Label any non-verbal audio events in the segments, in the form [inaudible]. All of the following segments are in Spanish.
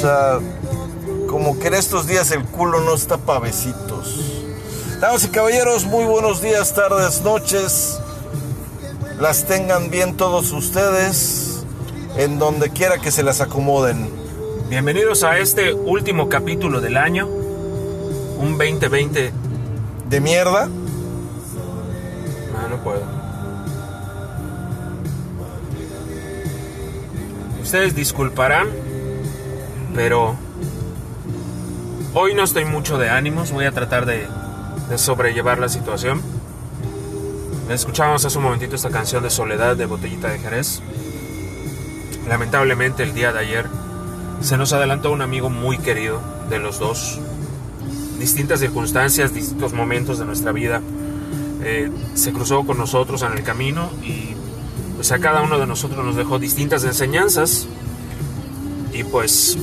sea, como que en estos días el culo no está pavecitos. Damas y caballeros, muy buenos días, tardes, noches. Las tengan bien todos ustedes, en donde quiera que se las acomoden. Bienvenidos a este último capítulo del año, un 2020. De mierda, Ah, no puedo. Ustedes disculparán, pero hoy no estoy mucho de ánimos. Voy a tratar de, sobrellevar la situación. Escuchábamos hace un momentito esta canción de Soledad de Botellita de Jerez. Lamentablemente el día de ayer se nos adelantó un amigo muy querido de los dos. Distintas circunstancias, distintos momentos de nuestra vida. eh, se cruzó con nosotros en el camino y pues a cada uno de nosotros nos dejó distintas enseñanzas y pues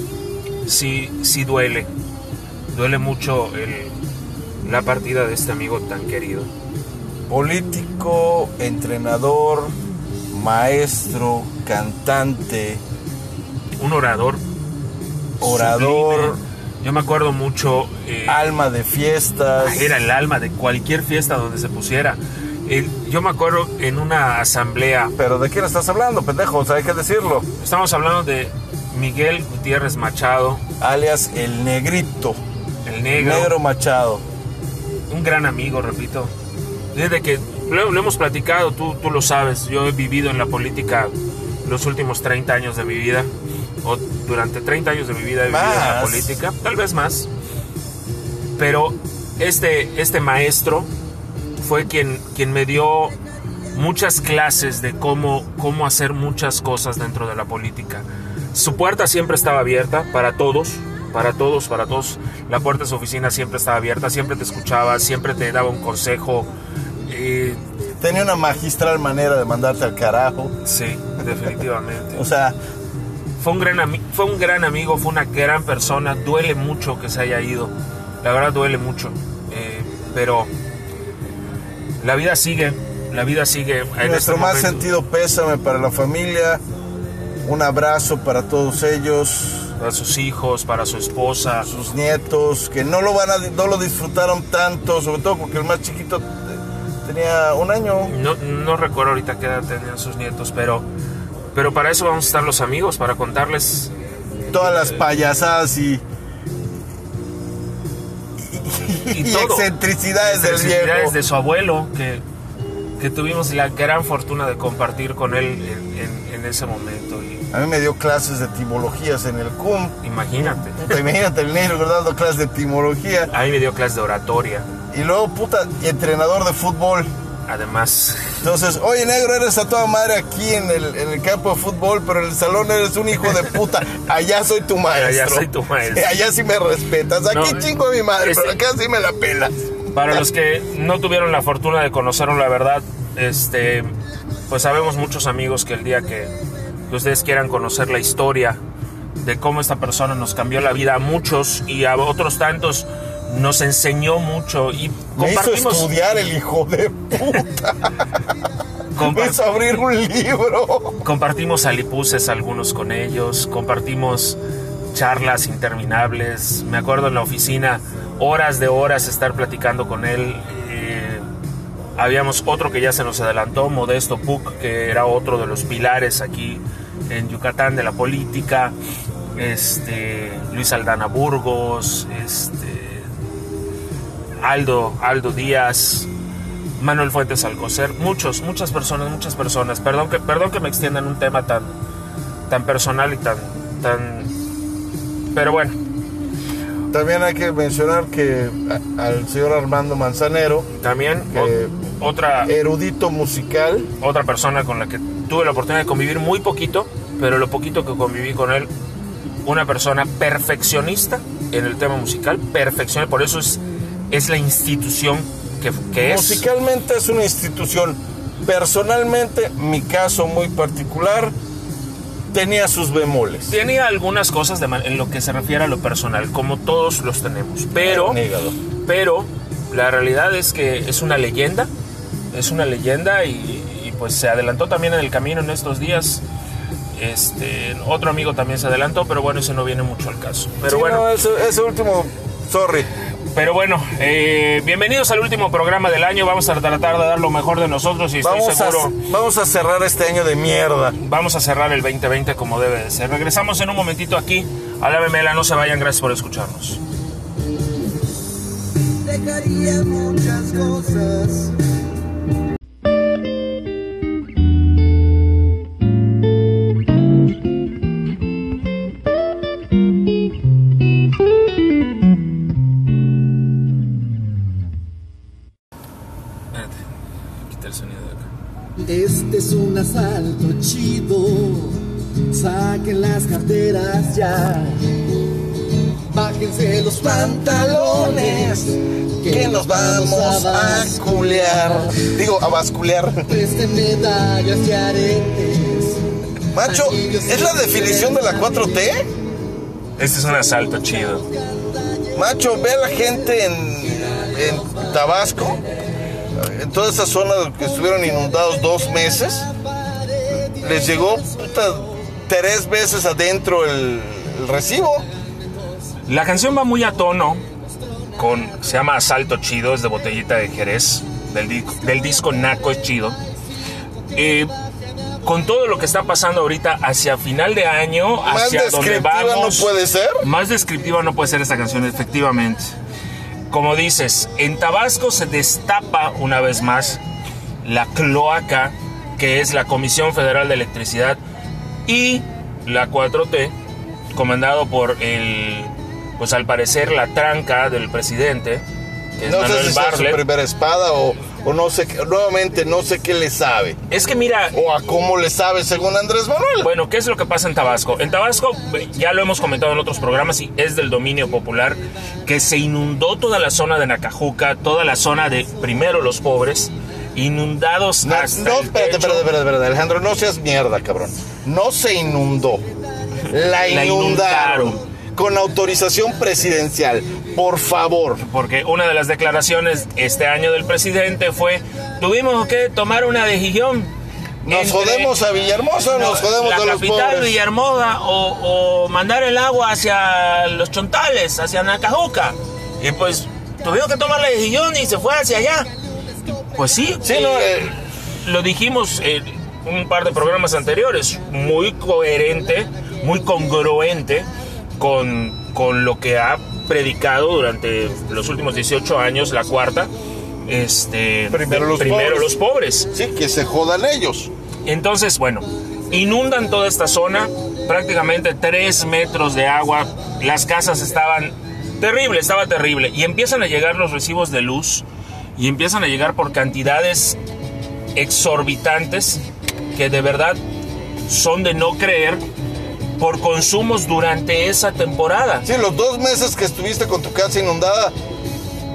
sí, sí duele. Duele mucho el- la partida de este amigo tan querido. político, entrenador, maestro, cantante, Un orador. Orador. sublime. Yo me acuerdo mucho. eh, alma de fiestas. era el alma de cualquier fiesta donde se pusiera. Eh, yo me acuerdo en una asamblea, Pero ¿de quién estás hablando, pendejo? O sea, hay que decirlo. estamos hablando de Miguel Gutiérrez Machado, Alias el negrito, el negro, negro Machado. un gran amigo, repito. Desde que lo, lo hemos platicado, tú, tú lo sabes, yo he vivido en la política los últimos 30 años de mi vida, o durante 30 años de mi vida he vivido en la política, tal vez más. Pero este, este maestro fue quien, quien me dio muchas clases de cómo, cómo hacer muchas cosas dentro de la política. Su puerta siempre estaba abierta para todos, para todos, para todos. La puerta de su oficina siempre estaba abierta, siempre te escuchaba, siempre te daba un consejo. Eh, Tenía una magistral manera de mandarte al carajo. sí, definitivamente. [laughs] O sea, Fue un, gran fue un gran amigo, fue una gran persona. Duele mucho que se haya ido. La verdad duele mucho. Eh, pero la vida sigue. La vida sigue. En nuestro este más sentido pésame para la familia. Un abrazo para todos ellos, Para sus hijos, para su esposa. sus nietos, que no lo van a, no lo disfrutaron tanto, sobre todo porque el más chiquito te- tenía un año. No, no recuerdo ahorita qué edad tenían sus nietos, pero, pero para eso vamos a estar los amigos, para contarles. Todas las payasadas y, Y, y todo. excentricidades del Excentricidades viejo. de su abuelo, que, que tuvimos la gran fortuna de compartir con él en, en- en ese momento. Y A mí me dio clases de etimologías en el CUM. imagínate. Puta, imagínate el negro dando clases de etimología. A mí me dio clase de oratoria, Y luego, puta, entrenador de fútbol. además. Entonces, oye, negro, eres a toda madre aquí en el, en el campo de fútbol, pero en el salón eres un hijo de puta. Allá soy tu [laughs] maestro. Allá soy tu maestro. Allá sí me respetas. Aquí No, chingo a mi madre, ese- pero acá sí me la pelas. Para los que no tuvieron la fortuna de conocerlo, la verdad, este, pues sabemos muchos amigos que el día que, que ustedes quieran conocer la historia de cómo esta persona nos cambió la vida a muchos y a otros tantos nos enseñó mucho y Me hizo compartimos, estudiar el hijo de puta. [laughs] Me hizo abrir un libro. compartimos alipuses algunos con ellos, compartimos charlas interminables. Me acuerdo en la oficina horas de horas estar platicando con él. Eh, habíamos otro que ya se nos adelantó, Modesto Puc, que era otro de los pilares aquí en Yucatán de la política. Este, Luis Aldana Burgos, este, Aldo, Aldo Díaz, Manuel Fuentes Alcocer, muchos, muchas personas, muchas personas. Perdón que, perdón que me extienda en un tema tan, tan personal y tan, tan, pero bueno, También hay que mencionar que a- al señor Armando Manzanero, también Que- o- otra, erudito musical, otra persona con la que tuve la oportunidad de convivir muy poquito, pero lo poquito que conviví con él, una persona perfeccionista en el tema musical, perfeccionista, por eso es, es la institución que, que es. musicalmente es una institución. Personalmente, mi caso muy particular, tenía sus bemoles. Tenía algunas cosas de en lo que se refiere a lo personal, como todos los tenemos. Pero, Nígado. pero la realidad es que es una leyenda, es una leyenda y, y, pues se adelantó también en el camino en estos días. Este, otro amigo también se adelantó, pero bueno, ese no viene mucho al caso. Pero Sí, bueno, no, ese, ese último, sorry. Pero bueno, eh, bienvenidos al último programa del año. Vamos a tratar de dar lo mejor de nosotros y estoy Vamos a, seguro. vamos a cerrar este año de mierda. Vamos a cerrar el 2020 como debe de ser. Regresamos en un momentito aquí a la memela. No se vayan, gracias por escucharnos. Dejaría muchas cosas. Pantalones. Que nos vamos a culear. Digo, a basculear. Presten medallas y aretes. Macho, ¿es la definición de la 4T? Este es un asalto chido. Macho, ve a la gente en, en Tabasco, en toda esa zona que estuvieron inundados dos meses. Les llegó puta, tres veces adentro el, el recibo. La canción va muy a tono con se llama Asalto Chido, es de botellita de Jerez, del, disco, del disco Naco es chido. Eh, con todo lo que está pasando ahorita hacia final de año, Más hacia donde descriptiva no vamos. puede ser. Más descriptiva no puede ser esta canción, efectivamente. Como dices, en Tabasco se destapa una vez más la cloaca que es la Comisión Federal de Electricidad y la 4T, comandado por el, pues al parecer la tranca del presidente, que es No sé Manuel si sea su Bartlett. primera espada o, o no sé, qué- nuevamente no sé qué le sabe. Es que mira, O a cómo le sabe según Andrés Manuel. Bueno, ¿qué es lo que pasa en Tabasco? En Tabasco, ya lo hemos comentado en otros programas y es del dominio popular, que se inundó toda la zona de Nacajuca, toda la zona de, primero, los pobres, inundados No, hasta no, el espérate, espérate, espérate, espérate, Alejandro, no seas mierda, cabrón. No se inundó. La La inundaron. Con autorización presidencial. Por favor. Porque una de las declaraciones este año del presidente fue, tuvimos que tomar una decisión. ¿Nos entre- jodemos a Villahermosa o nos jodemos la a los capital pobres? Villahermosa o, o mandar el agua hacia los chontales, hacia Nacajuca. Y pues tuvimos que tomar la decisión y se fue hacia allá. Pues sí, Sí, eh, no, eh, lo dijimos en un par de programas anteriores, muy coherente, muy congruente con, con lo que ha predicado durante los últimos 18 años la cuarta. Este, Primero los primero pobres. los pobres. sí, que se jodan ellos. Entonces, bueno, inundan toda esta zona, prácticamente 3 metros de agua, las casas estaban terrible, estaba terrible, y empiezan a llegar los recibos de luz, y empiezan a llegar por cantidades exorbitantes que de verdad son de no creer por consumos durante esa temporada. Sí, los dos meses que estuviste con tu casa inundada,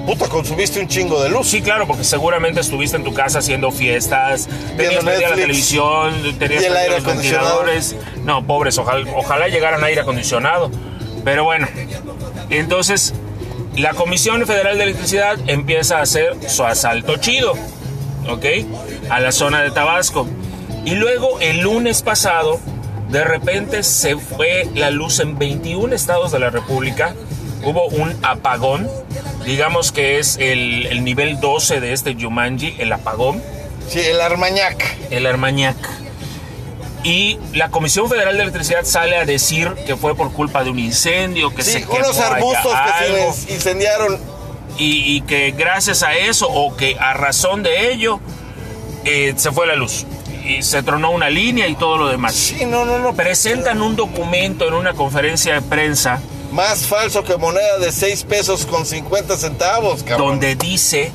puta, consumiste un chingo de luz. Sí, claro, porque seguramente estuviste en tu casa haciendo fiestas, tenías prendida la televisión, tenías Y el aire los acondicionado. No, pobres, ojalá, ojalá llegaran aire acondicionado. Pero bueno, entonces la Comisión Federal de Electricidad empieza a hacer su asalto chido, ¿ok? A la zona de Tabasco. Y luego el lunes pasado, de repente se fue la luz en 21 estados de la República. Hubo un apagón, digamos que es el, el nivel 12 de este Yumanji, el apagón, Sí, el Armañac. el Armañac. Y la Comisión Federal de Electricidad sale a decir que fue por culpa de un incendio, que se quemó unos arbustos que se algo, incendiaron. y, y que gracias a eso o que a razón de ello eh, se fue la luz y se tronó una línea y todo lo demás. Sí, no, no, no. Presentan un documento en una conferencia de prensa Más falso que moneda de 6 pesos con 50 centavos, cabrón. donde dice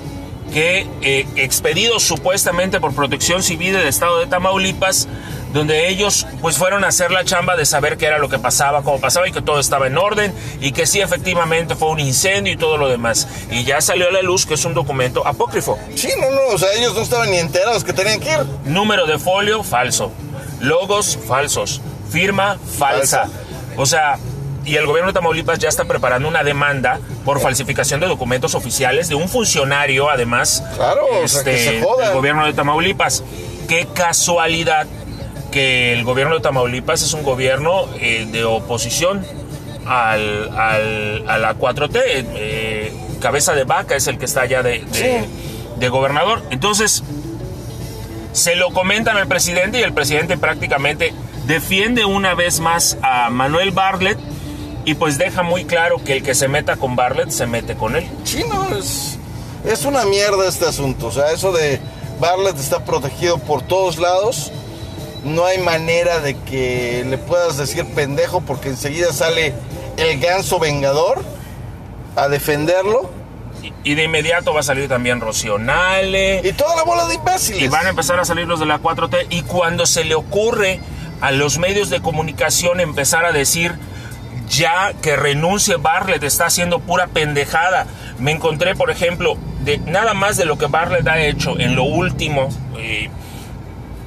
que eh, expedidos supuestamente por Protección Civil del Estado de Tamaulipas, donde ellos pues fueron a hacer la chamba de saber qué era lo que pasaba, cómo pasaba y que todo estaba en orden y que sí efectivamente fue un incendio y todo lo demás. Y ya salió a la luz que es un documento apócrifo. Sí, no, no, o sea, ellos no estaban ni enterados que tenían que ir. Número de folio falso. Logos falsos. firma falsa. Falsa. O sea, y el gobierno de Tamaulipas ya está preparando una demanda por falsificación de documentos oficiales de un funcionario, además, Claro, o sea, que se jodan. del gobierno de Tamaulipas. Qué casualidad que el gobierno de Tamaulipas es un gobierno eh, de oposición al, al- a la 4T. eh, cabeza de vaca es el que está allá de, de- de gobernador. Entonces, se lo comentan al presidente y el presidente prácticamente defiende una vez más a Manuel Bartlett y pues deja muy claro que el que se meta con Bartlett se mete con él. Sí, no, es, es una mierda este asunto. O sea, eso de Bartlett está protegido por todos lados. No hay manera de que le puedas decir pendejo porque enseguida sale el ganso vengador a defenderlo. Y, de inmediato va a salir también Rocío Nale. Y toda la bola de imbéciles. Y van a empezar a salir los de la 4T. Y cuando se le ocurre a los medios de comunicación empezar a decir ya que renuncie Bartlett, está haciendo pura pendejada. Me encontré, por ejemplo, de nada más de lo que Bartlett ha hecho en lo último. eh,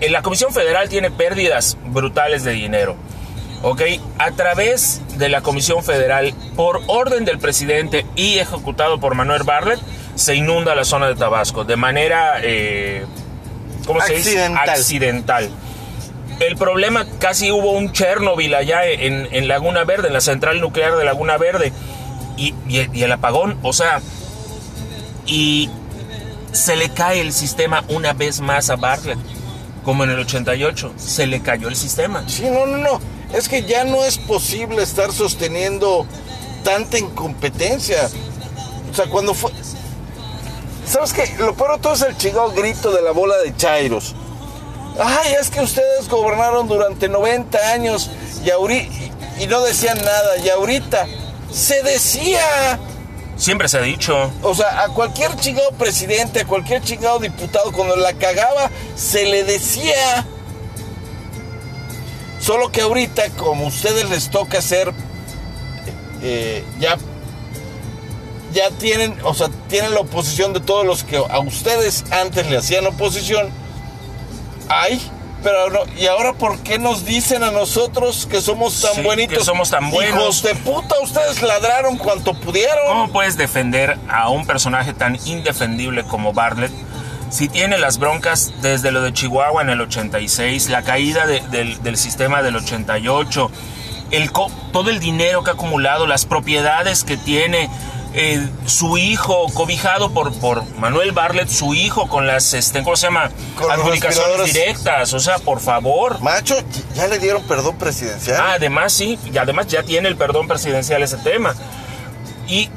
la Comisión Federal tiene pérdidas brutales de dinero. ¿Ok? A través de la Comisión Federal, por orden del presidente y ejecutado por Manuel Bartlett, se inunda la zona de Tabasco de manera, eh, ¿cómo se dice? Accidental. Accidental. El problema, casi hubo un Chernobyl allá en, en Laguna Verde, en la central nuclear de Laguna Verde, y, y- y el apagón, o sea, y se le cae el sistema una vez más a Bartlett, como en el 88, se le cayó el sistema. Sí, no, no, no. Es que ya no es posible estar sosteniendo tanta incompetencia. O sea, cuando fue... ¿Sabes qué? Lo peor de todo es el chingado grito de la bola de Chairos. Ay, es que ustedes gobernaron durante 90 años y, ahori- y no decían nada. Y ahorita se decía... Siempre se ha dicho. O sea, a cualquier chingado presidente, a cualquier chingado diputado, cuando la cagaba, se le decía. Solo que ahorita, como a ustedes les toca hacer, eh, ya, ya tienen, o sea, tienen la oposición de todos los que a ustedes antes le hacían oposición. Ay, pero no, ¿y ahora por qué nos dicen a nosotros que somos tan Sí, buenitos? que somos tan buenos. Hijos de puta, ustedes ladraron cuanto pudieron. ¿Cómo puedes defender a un personaje tan indefendible como Bartlett si tiene las broncas desde lo de Chihuahua en el 86, la caída de- del, del sistema del 88, el co- todo el dinero que ha acumulado, las propiedades que tiene, eh, su hijo cobijado por, por Manuel Bartlett, su hijo con las, este, ¿cómo se llama? Con Adjudicaciones directas, o sea, por favor. Macho, ya le dieron perdón presidencial. Ah, además sí, y además ya tiene el perdón presidencial ese tema. Y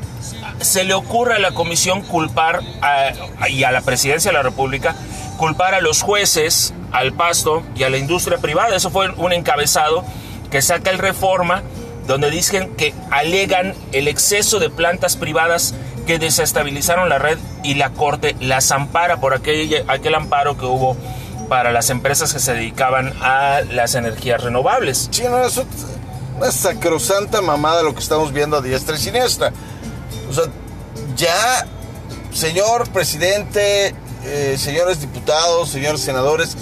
se le ocurre a la comisión culpar a- y a la presidencia de la República culpar a los jueces, al pasto y a la industria privada. Eso fue un encabezado que saca el Reforma, donde dicen que alegan el exceso de plantas privadas que desestabilizaron la red y la Corte las ampara por aquel, aquel amparo que hubo para las empresas que se dedicaban a las energías renovables. Sí, no, es una sacrosanta mamada lo que estamos viendo a diestra y siniestra. O sea, ya, señor presidente, eh, señores diputados, señores senadores,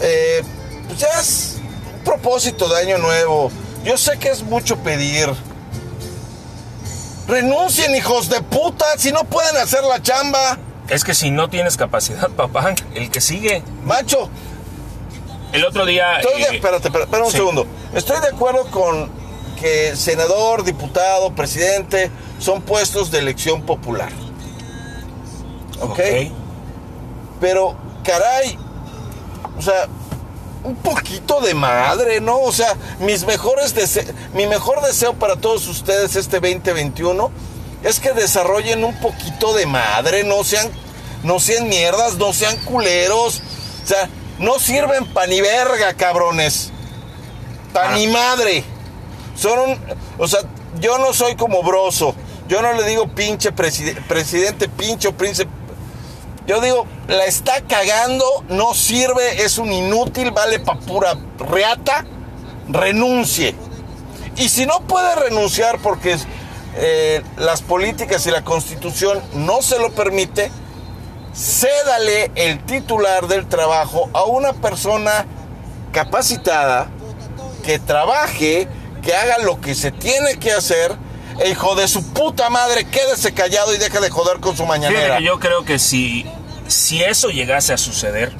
eh, pues ya es un propósito de año nuevo. Yo sé que es mucho pedir. Renuncien, hijos de puta, si no pueden hacer la chamba. Es que si no tienes capacidad, papá, el que sigue. Macho, El otro día. Estoy de, eh, espérate, espérate, espera un sí. segundo. Estoy de acuerdo con que senador, diputado, presidente son puestos de elección popular. ¿Ok? ok. Pero, caray, o sea, un poquito de madre, ¿no? O sea, mis mejores dese- mi mejor deseo para todos ustedes este 2021 es que desarrollen un poquito de madre, no sean, no sean mierdas, no sean culeros. O sea, no sirven pa' ni verga, cabrones. Pa' Ah. ni madre. Son un, o sea, yo no soy como Broso. Yo no le digo pinche preside- presidente, pinche o príncipe. Yo digo, la está cagando, no sirve, es un inútil, vale pa' pura reata, renuncie. Y si no puede renunciar porque eh, las políticas y la constitución no se lo permite, cédale el titular del trabajo a una persona capacitada, que trabaje, que haga lo que se tiene que hacer. E hijo de su puta madre, quédese callado y deja de joder con su mañanera. que yo creo que si, si eso llegase a suceder,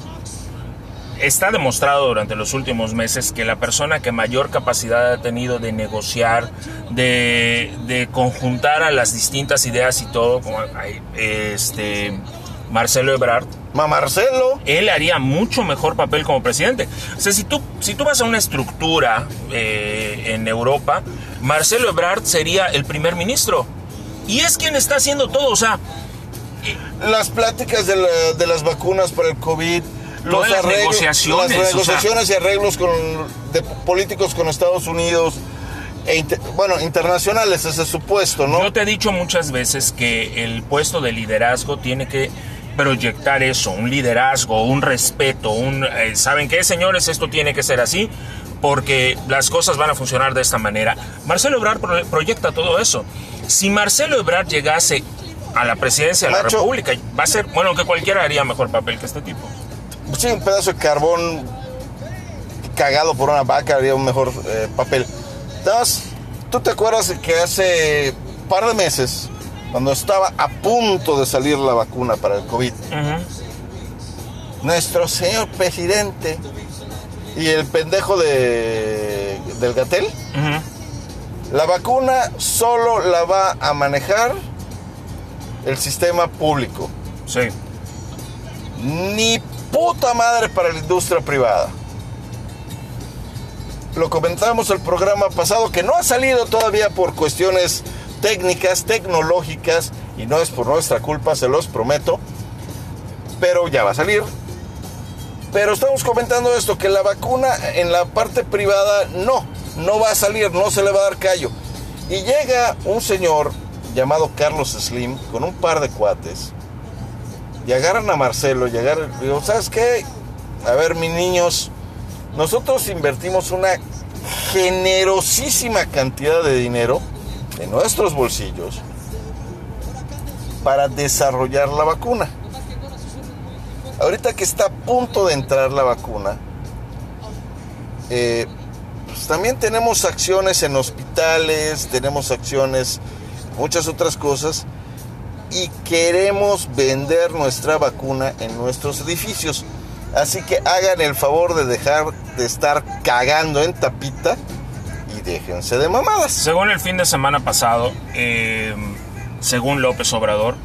está demostrado durante los últimos meses que la persona que mayor capacidad ha tenido de negociar, de, de conjuntar a las distintas ideas y todo, este Marcelo Ebrard, Ma Marcelo, él haría mucho mejor papel como presidente. O sea, si tú, si tú vas a una estructura eh, en Europa, Marcelo Ebrard sería el primer ministro. Y es quien está haciendo todo. O sea, las pláticas de, la- de las vacunas para el COVID, los las arreglos, negociaciones, las o sea. negociaciones y arreglos con, de políticos con Estados Unidos, e inter- bueno, internacionales, ese es su puesto, ¿no? Yo te he dicho muchas veces que el puesto de liderazgo tiene que proyectar eso, un liderazgo, un respeto, un eh, ¿saben qué, señores? Esto tiene que ser así porque las cosas van a funcionar de esta manera. Marcelo Ebrard pro- proyecta todo eso. Si Marcelo Ebrard llegase a la presidencia de la. República, va a ser, bueno, que cualquiera haría mejor papel que este tipo. Sí, un pedazo de carbón cagado por una vaca haría un mejor eh, papel. ¿tú te acuerdas que hace un par de meses, cuando estaba a punto de salir la vacuna para el COVID, nuestro señor presidente y el pendejo de, del Gatel, la vacuna solo la va a manejar el sistema público. Sí. Ni puta madre para la industria privada. Lo comentamos el programa pasado que no ha salido todavía por cuestiones técnicas, tecnológicas, y no es por nuestra culpa, se los prometo, pero ya va a salir. Pero estamos comentando esto, que la vacuna en la parte privada no, no va a salir, no se le va a dar callo. Y llega un señor llamado Carlos Slim con un par de cuates y agarran a Marcelo y agarran, digo, ¿sabes qué? A ver, mis niños, nosotros invertimos una generosísima cantidad de dinero de nuestros bolsillos para desarrollar la vacuna. Ahorita que está a punto de entrar la vacuna, eh, pues también tenemos acciones en hospitales, tenemos acciones, muchas otras cosas, y queremos vender nuestra vacuna en nuestros edificios. Así que hagan el favor de dejar de estar cagando en tapita déjense de mamadas. Según el fin de semana pasado, eh, según López Obrador,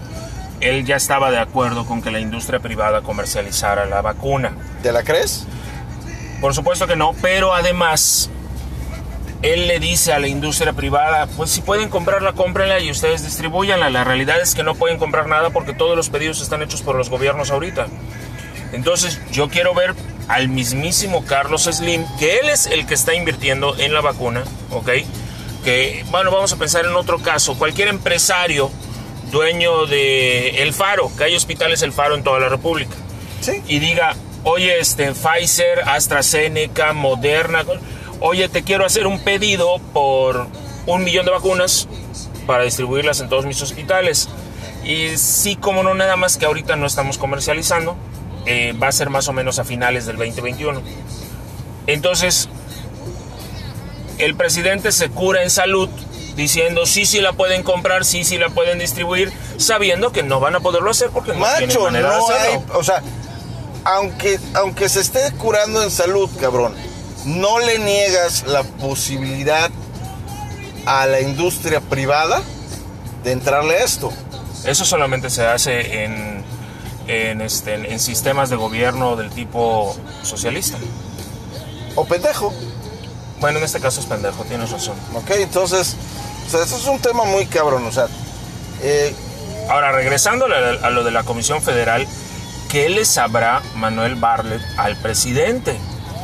él ya estaba de acuerdo con que la industria privada comercializara la vacuna. ¿Te la crees? Por supuesto que no, pero además él le dice a la industria privada, pues si pueden comprarla, cómprenla y ustedes distribuyanla. La realidad es que no pueden comprar nada porque todos los pedidos están hechos por los gobiernos ahorita. Entonces yo quiero ver al mismísimo Carlos Slim, que él es el que está invirtiendo en la vacuna, ¿ok? Que, bueno, vamos a pensar en otro caso, cualquier empresario dueño de El Faro, que hay hospitales El Faro en toda la República Sí. y diga, oye, este, Pfizer, AstraZeneca, Moderna, oye, te quiero hacer un pedido por un millón de vacunas para distribuirlas en todos mis hospitales. Y sí, como no, nada más que ahorita no estamos comercializando, eh, va a ser más o menos a finales del 2021. Entonces, el presidente se cura en salud diciendo sí, sí la pueden comprar, sí, sí la pueden distribuir, sabiendo que no van a poderlo hacer porque no tienen manera de no hay, hacerlo. o sea, aunque, aunque se esté curando en salud, cabrón, no le niegas la posibilidad a la industria privada de entrarle a esto. Eso solamente se hace en, en, este, en sistemas de gobierno del tipo socialista. O pendejo, Bueno, en este caso es pendejo, tienes razón. ¿ok? Entonces, o sea, eso es un tema muy cabrón, o sea, eh, Ahora, regresando a, lo de la Comisión Federal, ¿qué le sabrá Manuel Bartlett al presidente?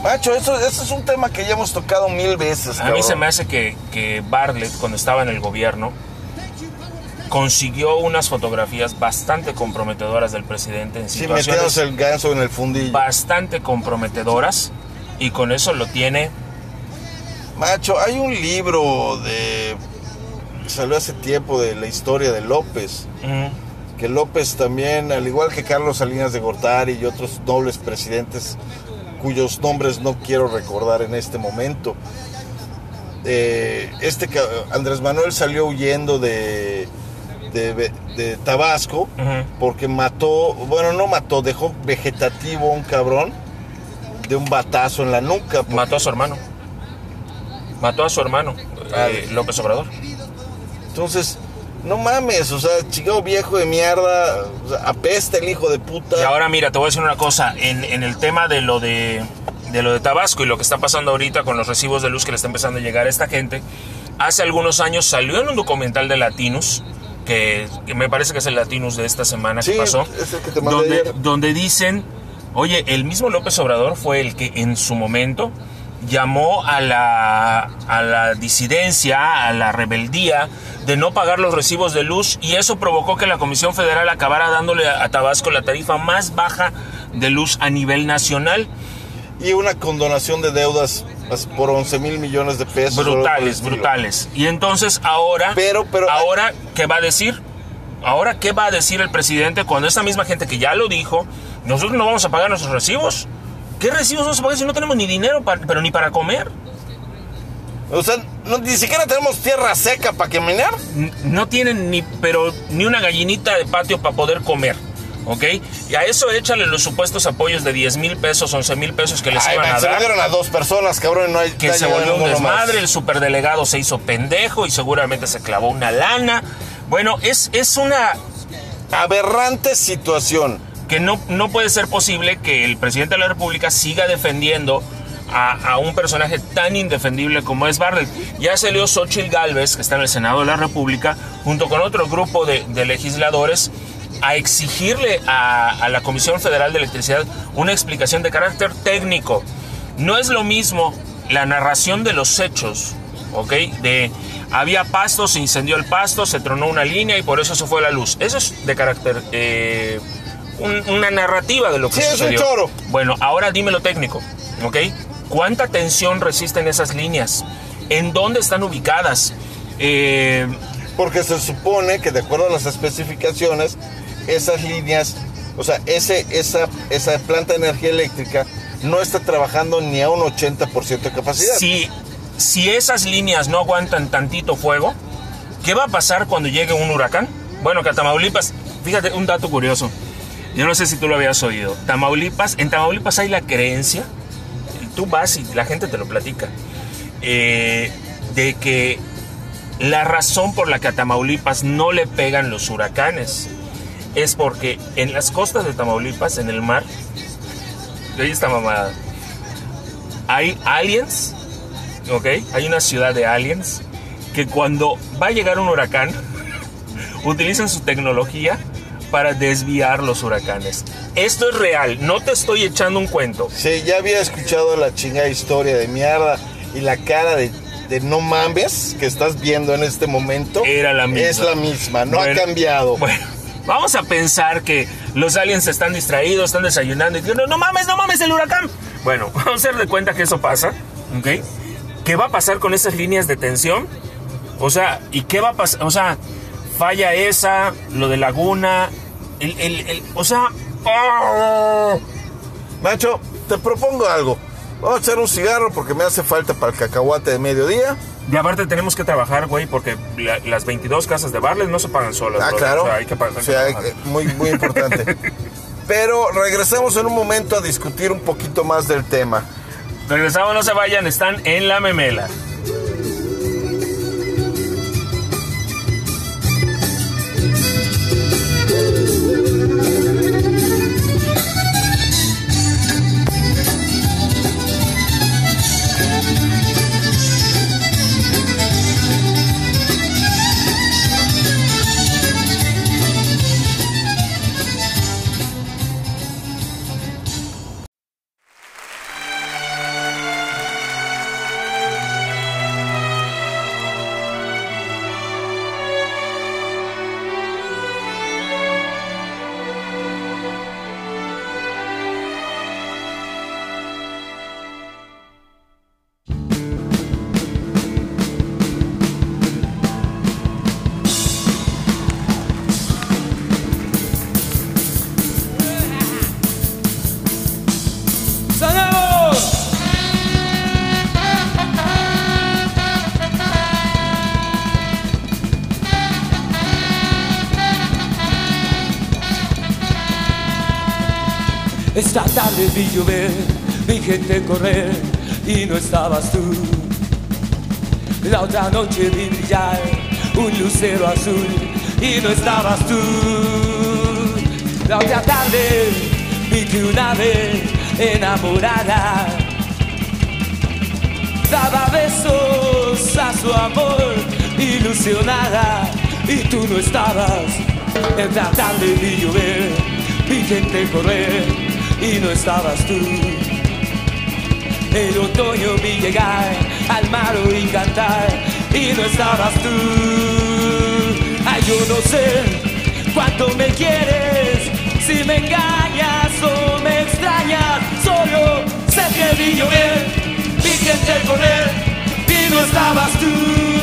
macho, eso, eso es un tema que ya hemos tocado mil veces, A mí cabrón. se me hace que, que Bartlett, cuando estaba en el gobierno, consiguió unas fotografías bastante comprometedoras del presidente en Sí, situaciones el ganso en el fundillo. bastante comprometedoras y con eso lo tiene Macho, hay un libro de... Salió hace tiempo de la historia de López. que López también, al igual que Carlos Salinas de Gortari y otros nobles presidentes cuyos nombres no quiero recordar en este momento, eh, este Andrés Manuel salió huyendo de, de, de Tabasco porque mató, bueno, no mató, dejó vegetativo a un cabrón de un batazo en la nuca. porque- Mató a su hermano. Mató a su hermano, eh, López Obrador. Entonces, no mames, o sea, chingado viejo de mierda, o sea, apesta el hijo de puta. Y ahora mira, te voy a decir una cosa, en, en el tema de lo de, de lo de Tabasco y lo que está pasando ahorita con los recibos de luz que le está empezando a llegar a esta gente, hace algunos años salió en un documental de Latinus, que, que me parece que es el Latinus de esta semana Sí, que pasó, es el que te mandé donde, ayer. donde dicen, oye, el mismo López Obrador fue el que en su momento llamó a la, a la disidencia, a la rebeldía de no pagar los recibos de luz y eso provocó que la Comisión Federal acabara dándole a Tabasco la tarifa más baja de luz a nivel nacional. Y una condonación de deudas as- por 11 mil millones de pesos. Brutales, brutales. Y entonces ahora, Pero- pero- ahora, ¿qué va a decir? Ahora, ¿qué va a decir el presidente cuando esta misma gente que ya lo dijo, nosotros no vamos a pagar nuestros recibos? ¿Qué recibos vamos a pagar si no tenemos ni dinero, pero ni para comer? O sea, no- ni siquiera tenemos tierra seca para caminar. No tienen ni, pero ni una gallinita de patio para poder comer. ¿Ok? Y a eso échale los supuestos apoyos de 10 mil pesos, 11 mil pesos que les Ay, iban man, a se dar. dieron a dos personas, cabrón, no hay que se volvió un más. desmadre, el superdelegado se hizo pendejo y seguramente se clavó una lana. Bueno, es, es una Aberrante situación. que no, no puede ser posible que el presidente de la República siga defendiendo a, a un personaje tan indefendible como es Bartlett. Ya salió Xochitl Galvez, que está en el Senado de la República, junto con otro grupo de, de legisladores, a exigirle a, a la Comisión Federal de Electricidad una explicación de carácter técnico. No es lo mismo la narración de los hechos, ¿ok? De había pasto, se incendió el pasto, se tronó una línea y por eso se fue la luz. Eso es de carácter, eh, un- una narrativa de lo que Sí, es un sucedió. choro. Bueno, ahora dime lo técnico, ¿ok? ¿Cuánta tensión resisten esas líneas? ¿En dónde están ubicadas? Eh, Porque se supone que de acuerdo a las especificaciones, esas líneas, o sea, ese, esa, esa planta de energía eléctrica no está trabajando ni a un 80% de capacidad. si, si esas líneas no aguantan tantito fuego, ¿qué va a pasar cuando llegue un huracán? Bueno, que a Tamaulipas, fíjate, un dato curioso. Yo no sé si tú lo habías oído. Tamaulipas, en Tamaulipas hay la creencia, y tú vas y la gente te lo platica, eh, de que la razón por la que a Tamaulipas no le pegan los huracanes es porque en las costas de Tamaulipas, en el mar, ahí está mamada, hay aliens, ¿ok? Hay una ciudad de aliens que cuando va a llegar un huracán, [laughs] utilizan su tecnología para desviar los huracanes. Esto es real, no te estoy echando un cuento. Sí, ya había escuchado la chingada historia de mierda y la cara de, de no mames que estás viendo en este momento. Era la misma. Es la misma, no Bueno, ha cambiado. Bueno, vamos a pensar que los aliens están distraídos, están desayunando y dicen, no, mames, no mames el huracán. Bueno, [laughs] vamos a hacer de cuenta que eso pasa, ¿ok? ¿Qué va a pasar con esas líneas de tensión? O sea, ¿y qué va a pasar? O sea, falla esa, lo de Laguna, el, el- o sea, ¡ah! Macho, te propongo algo. Vamos a echar un cigarro porque me hace falta para el cacahuate de mediodía. Y aparte tenemos que trabajar, güey, porque la- las 22 casas de Barles no se pagan solas. Ah, claro. O sea, hay que pagar. O sea, hay que- muy, muy importante. [laughs] Pero regresamos en un momento a discutir un poquito más del tema. Regresamos, no se vayan, están en la memela. Tarde vi llover, vi gente correr y no estabas tú. La otra noche vi brillar un lucero azul y no estabas tú. La otra tarde vi que una vez enamorada daba besos a su amor ilusionada y tú no estabas. La tarde vi llover, vi gente correr y no estabas tú. El otoño vi llegar al mar y cantar y no estabas tú. Ay, yo no sé cuánto me quieres, si me engañas o me extrañas. Solo sé que vi llover, vi gente correr y no estabas tú.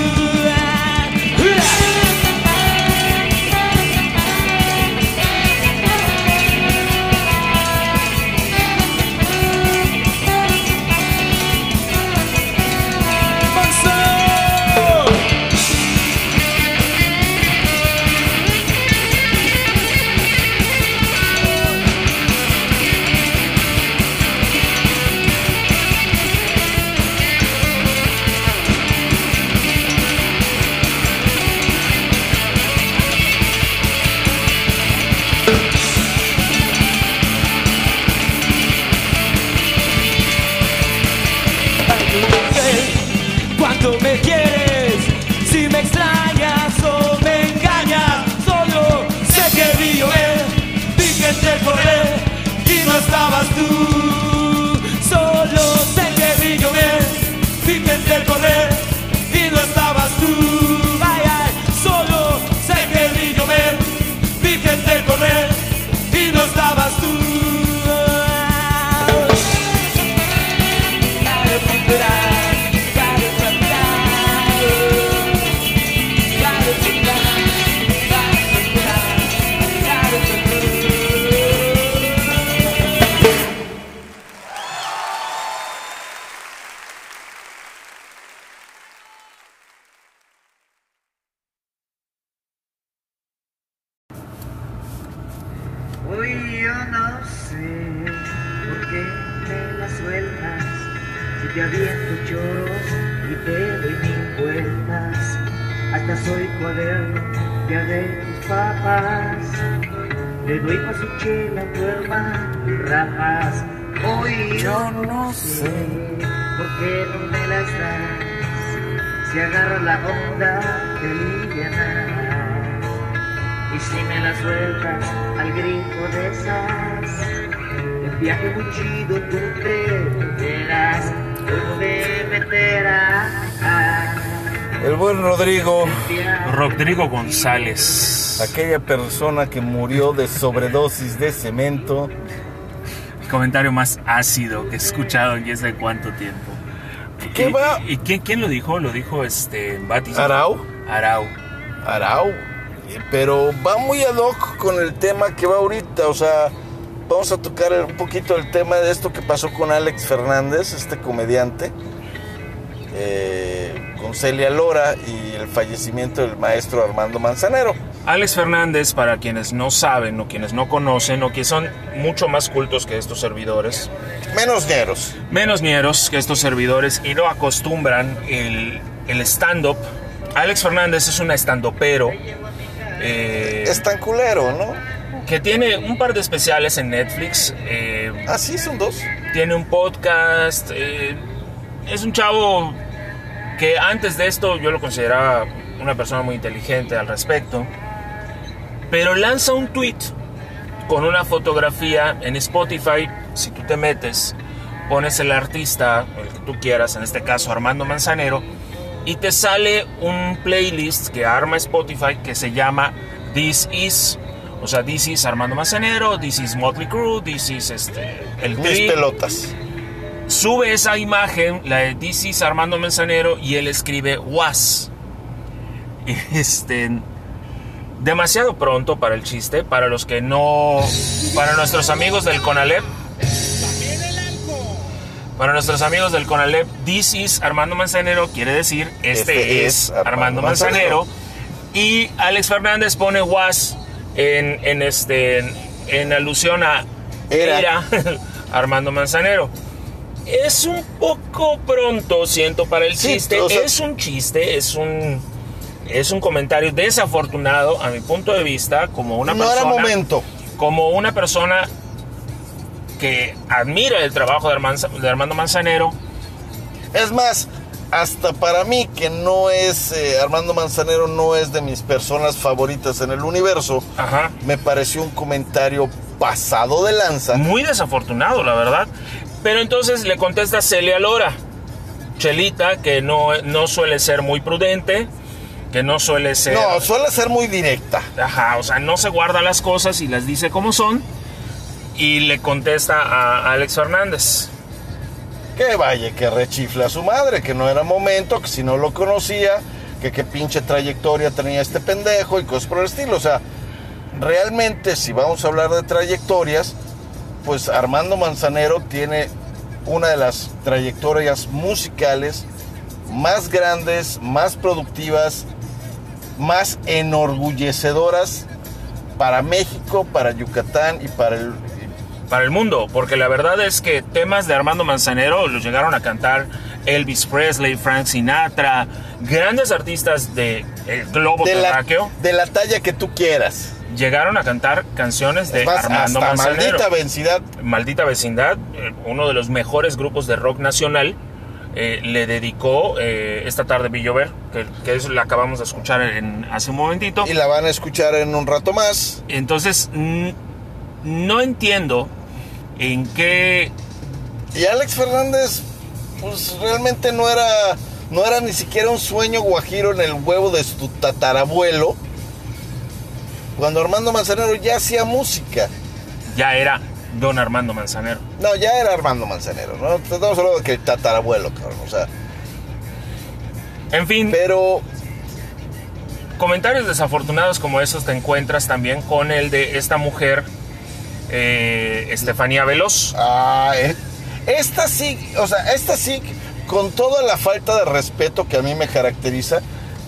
El buen Rodrigo, Rodrigo González. aquella persona que murió de sobredosis de cemento. El comentario más ácido que he escuchado en desde cuánto tiempo. ¿Qué ¿Y, va? ¿Y quién, quién lo dijo? Lo dijo este Batis. Arau. Arau. Arau. Pero va muy ad hoc con el tema que va ahorita. O sea, vamos a tocar un poquito el tema de esto que pasó con Alex Fernández, este comediante, eh, Celia Lora y el fallecimiento del maestro Armando Manzanero. Alex Fernández, para quienes no saben o quienes no conocen o que son mucho más cultos que estos servidores, Menos ñeros. menos ñeros que estos servidores y no acostumbran el, el stand-up. Alex Fernández es un stand-upero eh, Es tan culero, ¿no? que tiene un par de especiales en Netflix. eh, Ah, sí, son dos. tiene un podcast. eh, es un chavo que antes de esto yo lo consideraba una persona muy inteligente al respecto. Pero lanza un tweet con una fotografía en Spotify. Si tú te metes, pones el artista, el que tú quieras, en este caso Armando Manzanero, y te sale un playlist que arma Spotify que se llama This Is. O sea, This Is Armando Manzanero, This Is Motley Crue, This Is este, el Mis Tri pelotas. Sube esa imagen, la de DC es Armando Manzanero, y él escribe Was. [laughs] Este. Demasiado pronto para el chiste, para los que no. Para nuestros amigos del Conalep. Para nuestros amigos del Conalep, This is Armando Manzanero quiere decir este, es, Armando Manzanero. Y Alex Fernández pone Was en, en este, en alusión a Era. era [laughs] Armando Manzanero. Es un poco pronto, siento, para el Sí, chiste. o sea- es un chiste, es un, es un comentario desafortunado a mi punto de vista, como una no persona. era momento. Como una persona que admira el trabajo de Armando Manzanero. Es más, hasta para mí, que no es. eh, Armando Manzanero no es de mis personas favoritas en el universo, Ajá. me pareció un comentario pasado de lanza. Muy desafortunado, la verdad. Pero entonces le contesta Celia Lora, Chelita, que no, no suele ser muy prudente, que no suele ser... No, suele ser muy directa. Ajá, o sea, no se guarda las cosas y las dice como son. Y le contesta a Alex Fernández. Que vaya, que rechifle a su madre, que no era momento, que si no lo conocía, que qué pinche trayectoria tenía este pendejo y cosas por el estilo. O sea, realmente si vamos a hablar de trayectorias, pues Armando Manzanero tiene una de las trayectorias musicales más grandes, más productivas, más enorgullecedoras para México, para Yucatán y para el... Para el mundo, porque la verdad es que temas de Armando Manzanero los llegaron a cantar Elvis Presley, Frank Sinatra, grandes artistas de el globo De la, de la talla que tú quieras. Llegaron a cantar canciones de más, Armando hasta Manzanero. maldita vencidad. Maldita Vecindad, eh, uno de los mejores grupos de rock nacional, eh, le dedicó eh, esta tarde Villover, que, que es la acabamos de escuchar en, hace un momentito. Y la van a escuchar en un rato más. Entonces, no entiendo en qué... Y Alex Fernández, pues realmente no era, no era ni siquiera un sueño guajiro en el huevo de su tatarabuelo. Cuando Armando Manzanero ya hacía música. Ya era Don Armando Manzanero. No, ya era Armando Manzanero, ¿no? Estamos hablando de que el tatarabuelo, cabrón. O sea, En fin, pero comentarios desafortunados como esos te encuentras también con el de esta mujer, eh, Estefanía Veloz. Ah, eh, esta sí, o sea, esta sí, con toda la falta de respeto que a mí me caracteriza,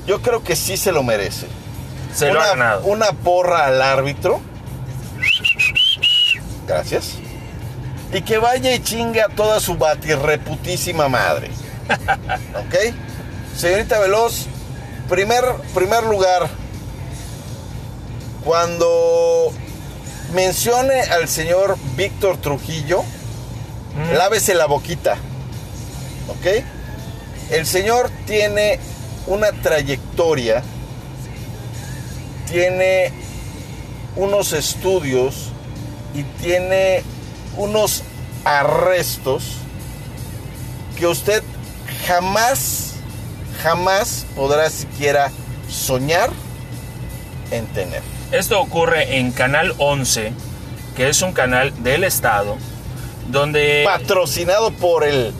yo creo que sí se lo merece. Se lo una, ha ganado. Una porra al árbitro. Gracias. Y que vaya y chingue a toda su batirreputísima madre. [laughs] ¿Ok? Señorita Veloz, primer, primer lugar, cuando mencione al señor Víctor Trujillo, lávese la boquita. ¿Ok? El señor tiene una trayectoria, tiene unos estudios y tiene unos arrestos que usted jamás, jamás podrá siquiera soñar en tener. Esto ocurre en Canal 11, que es un canal del Estado, donde... Patrocinado por el,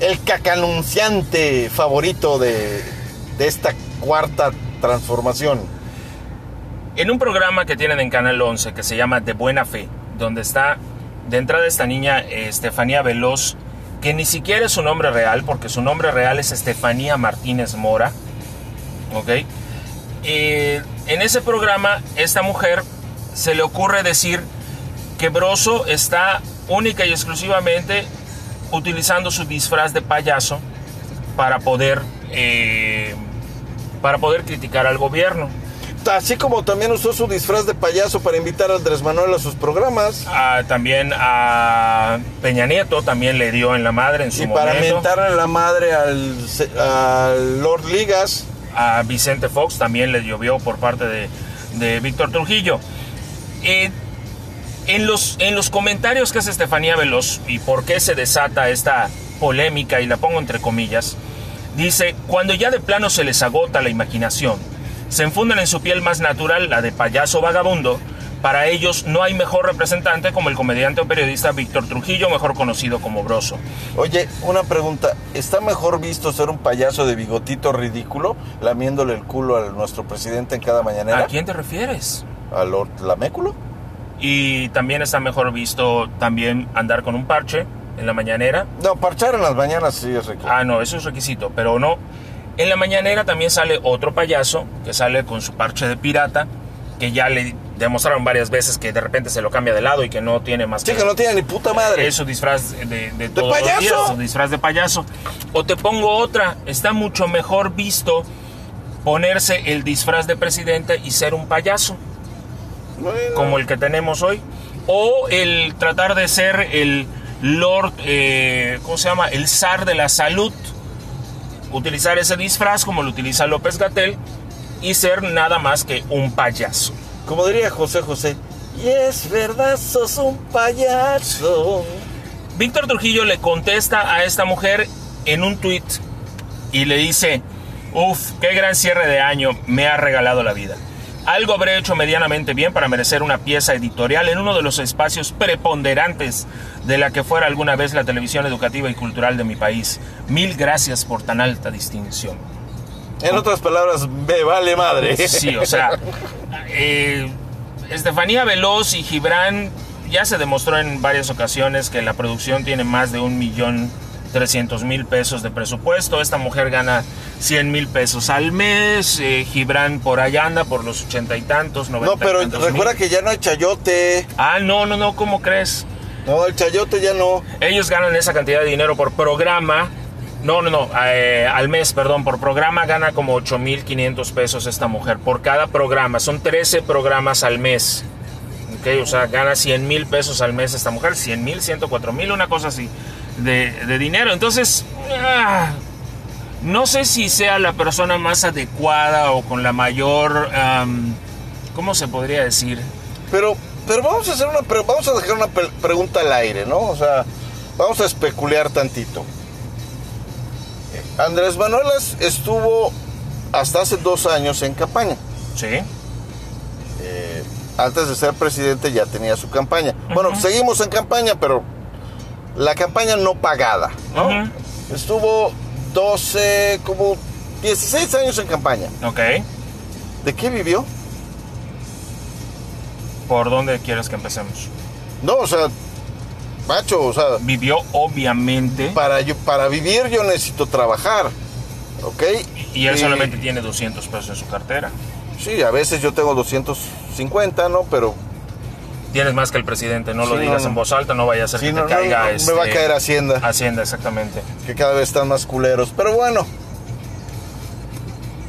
el cacanunciante favorito de, de esta cuarta transformación. En un programa que tienen en Canal 11 que se llama De Buena Fe, donde está de entrada esta niña eh, Estefanía Veloz, que ni siquiera es su nombre real, porque su nombre real es Estefanía Martínez Mora, ¿ok? Eh, en ese programa, esta mujer se le ocurre decir que Broso está única y exclusivamente utilizando su disfraz de payaso para poder, eh, para poder criticar al gobierno. Así como también usó su disfraz de payaso para invitar a Andrés Manuel a sus programas. Ah, también a Peña Nieto también le dio en la madre en su Y para momento. mentarle la madre al, Lord Ligas. A Vicente Fox también le llovió por parte de, de Víctor Trujillo. Eh, en, los, en los comentarios que hace Estefanía Veloz y por qué se desata esta polémica, y la pongo entre comillas, dice, cuando ya de plano se les agota la imaginación, se enfunden en su piel más natural, la de payaso vagabundo, para ellos no hay mejor representante como el comediante o periodista Víctor Trujillo, mejor conocido como Broso. Oye, una pregunta. ¿Está mejor visto ser un payaso de bigotito ridículo lamiéndole el culo a nuestro presidente en cada mañanera? ¿A quién te refieres? ¿A Lord Laméculo? Y también está mejor visto también andar con un parche en la mañanera. No, parchar en las mañanas sí es rico. Ah, no, eso es requisito, pero no. En la mañanera también sale otro payaso que sale con su parche de pirata, que ya le demostraron varias veces que de repente se lo cambia de lado y que no tiene más Sí, que no tiene ni puta madre. es su disfraz de, de, todos los payaso? días, su disfraz de payaso. O te pongo otra, está mucho mejor visto ponerse el disfraz de presidente y ser un payaso, Bueno, como el que tenemos hoy. O el tratar de ser el Lord, eh, ¿cómo se llama? El zar de la salud. Utilizar ese disfraz como lo utiliza López Gatel y ser nada más que un payaso. Como diría José José, y es verdad, sos un payaso. Víctor Trujillo le contesta a esta mujer en un tuit y le dice, uff, qué gran cierre de año me ha regalado la vida. Algo habré hecho medianamente bien para merecer una pieza editorial en uno de los espacios preponderantes de la que fuera alguna vez la televisión educativa y cultural de mi país. Mil gracias por tan alta distinción. En otras palabras, me vale madre. Sí, o sea, eh, Estefanía Veloz y Gibran ya se demostró en varias ocasiones que la producción tiene más de un millón trescientos mil pesos de presupuesto. Esta mujer gana 100 mil pesos al mes. eh, Gibran por allá anda por los ochenta y tantos, noventa No, pero y tantos recuerda mil. que ya no hay chayote. Ah, no, no, no, ¿cómo crees? No, el chayote ya no. Ellos ganan esa cantidad de dinero por programa. No, no, no, eh, al mes, perdón, por programa gana como 8.500 pesos esta mujer, por cada programa, son 13 programas al mes. Ok, o sea, gana 100 mil pesos al mes esta mujer, 100 mil, 104 mil, una cosa así de, de dinero. Entonces, ah, no sé si sea la persona más adecuada o con la mayor, ¿cómo se podría decir? Pero, pero vamos a hacer una vamos a dejar una pre- pregunta al aire, ¿no? O sea, vamos a especular tantito. Andrés Manuelas estuvo hasta hace dos años en campaña. Sí, Antes de ser presidente ya tenía su campaña. Bueno, seguimos en campaña, pero la campaña no pagada, ¿no? Estuvo 12, como 16 años en campaña. ok. ¿De qué vivió? ¿Por dónde quieres que empecemos? No, o sea, macho, o sea, Vivió obviamente para, yo, para vivir yo necesito trabajar, ¿ok? y él Y- solamente tiene 200 pesos en su cartera. Sí, a veces yo tengo 250, ¿no? Pero Tienes más que el presidente, no lo digas no, no. en voz alta, no vaya a ser Sí, que no, te caiga. no, me este, va a caer Hacienda. Hacienda, exactamente. que cada vez están más culeros. Pero bueno,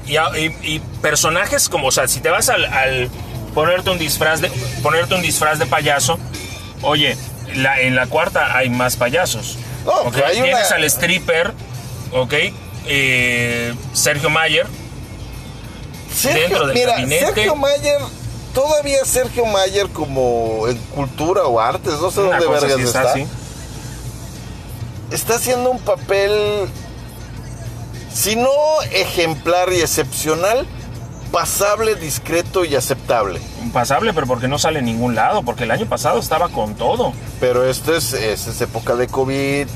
Y, a- y- y personajes como, o sea, si te vas al, al ponerte un disfraz de ponerte un disfraz de payaso, oye, la, en la cuarta hay más payasos. No, ¿ok? pero hay Tienes una- al stripper, ¿ok? Eh, Sergio Mayer. Sergio, Dentro del mira, gabinete. Sergio Mayer, todavía Sergio Mayer como en cultura o artes, no sé una dónde vergas está, está así. está haciendo un papel, si no ejemplar y excepcional, pasable, discreto y aceptable. Pasable, pero porque no sale en ningún lado, porque el año pasado estaba con todo. Pero esto es, es, es época de COVID.